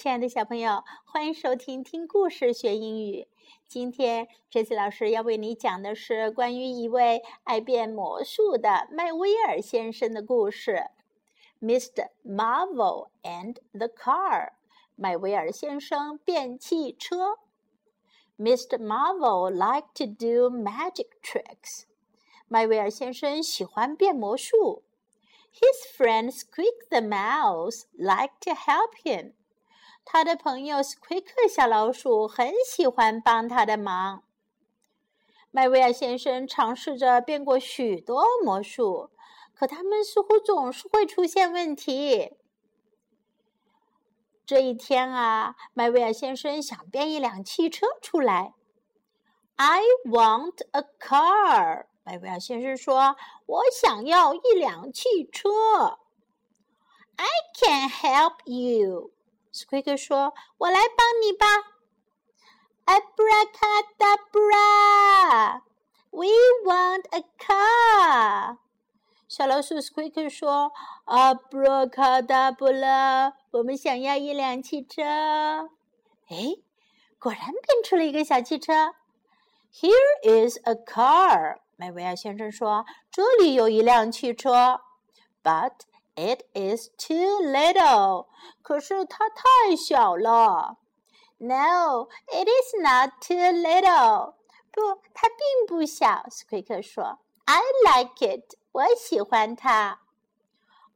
亲爱的小朋友，欢迎收听听故事学英语。今天，Jessie 老师要为你讲的是关于一位爱变魔术的麦威尔先生的故事。Mr. Marvel and the Car，麦威尔先生变汽车。Mr. Marvel liked to do magic tricks。麦威尔先生喜欢变魔术。His friend Squeak the Mouse liked to help him。 他的朋友 Squeaker 小老鼠很喜欢帮他的忙。麦威尔先生尝试着变过许多魔术，可他们似乎总是会出现问题。这一天啊，麦威尔先生想变一辆汽车出来。I want a car。麦威尔先生说：“我想要一辆汽车。” I can help you。Squeaker 说：“我来帮你吧。” Abracadabra! We want a car. 小老鼠 Squeaker 说：“Abracadabra! 我们想要一辆汽车。”哎，果然变出了一个小汽车。Here is a car. 麦维尔先生说：“这里有一辆汽车。” But It is too little. 可是它太小了。No, it is not too little. 不，它并不小。斯奎克说：“I like it. 我喜欢它。”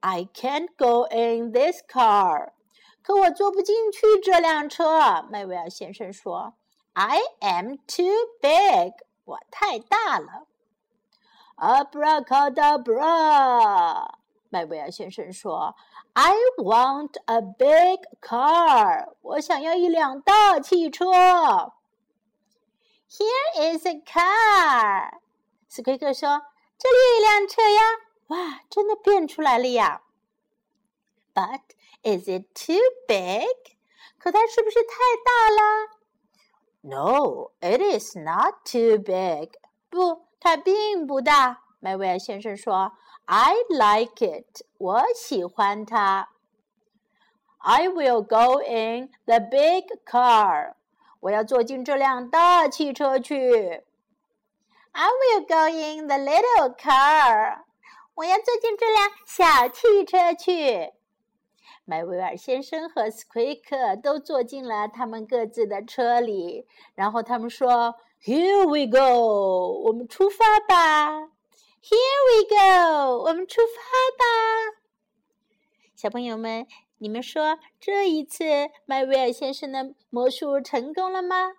I can't go in this car. 可我坐不进去这辆车。麦维尔先生说：“I am too big. 我太大了。” Abracadabra. 麦维尔先生说：“I want a big car。我想要一辆大汽车。” Here is a car。斯奎克说：“这里有一辆车呀！哇，真的变出来了呀！But is it too big？可它是不是太大了？No, it is not too big。不，它并不大。麦维尔先生说。I like it. 我喜欢它。I will go in the big car. 我要坐进这辆大汽车去。I will go in the little car. 我要坐进这辆小汽车去。麦维尔先生和斯奎克都坐进了他们各自的车里，然后他们说：“Here we go，我们出发吧。” Here we go，我们出发吧，小朋友们，你们说这一次麦威尔先生的魔术成功了吗？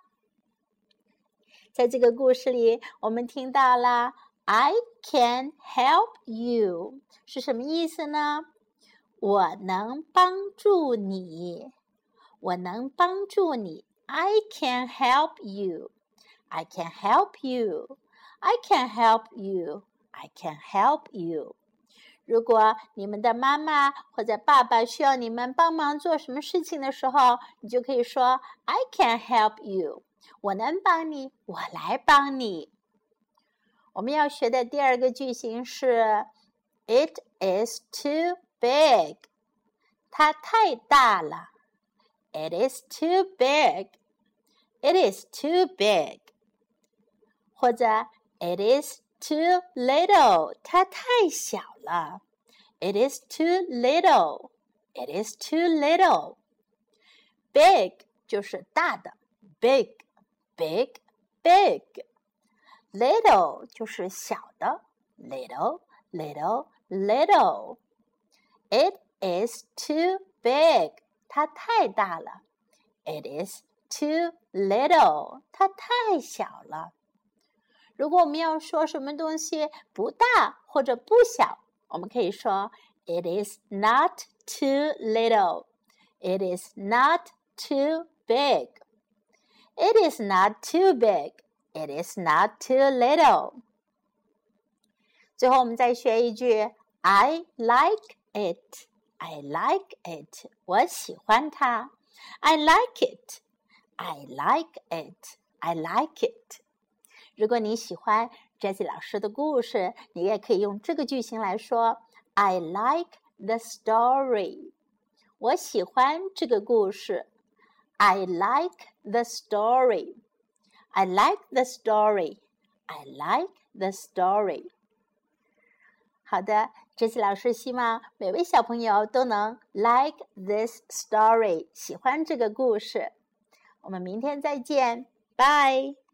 在这个故事里，我们听到了 "I can help you" 是什么意思呢？我能帮助你，我能帮助你。I can help you. I can help you. I can help you. I can help you。如果你们的妈妈或者爸爸需要你们帮忙做什么事情的时候，你就可以说 I can help you。我能帮你，我来帮你。我们要学的第二个句型是 It is too big。它太大了。It is too big。It is too big。或者 It is Too little，它太小了。It is too little. It is too little. Big 就是大的，big, big, big. Little 就是小的，little, little, little. It is too big. 它太大了。It is too little. 它太小了。 如果我们要说什么东西不大或者不小，我们可以说 "It is not too little." "It is not too big." "It is not too big." "It is not too little." 最后，我们再学一句 "I like it." "I like it." 我喜欢它。"I like it." "I like it." "I like it." 如果你喜欢 Jessie 老师的故事，你也可以用这个句型来说：I like the story。我喜欢这个故事。I like the story. I like the story. I like the story. 好的，这次老师希望每位小朋友都能 like this story，喜欢这个故事。我们明天再见，拜。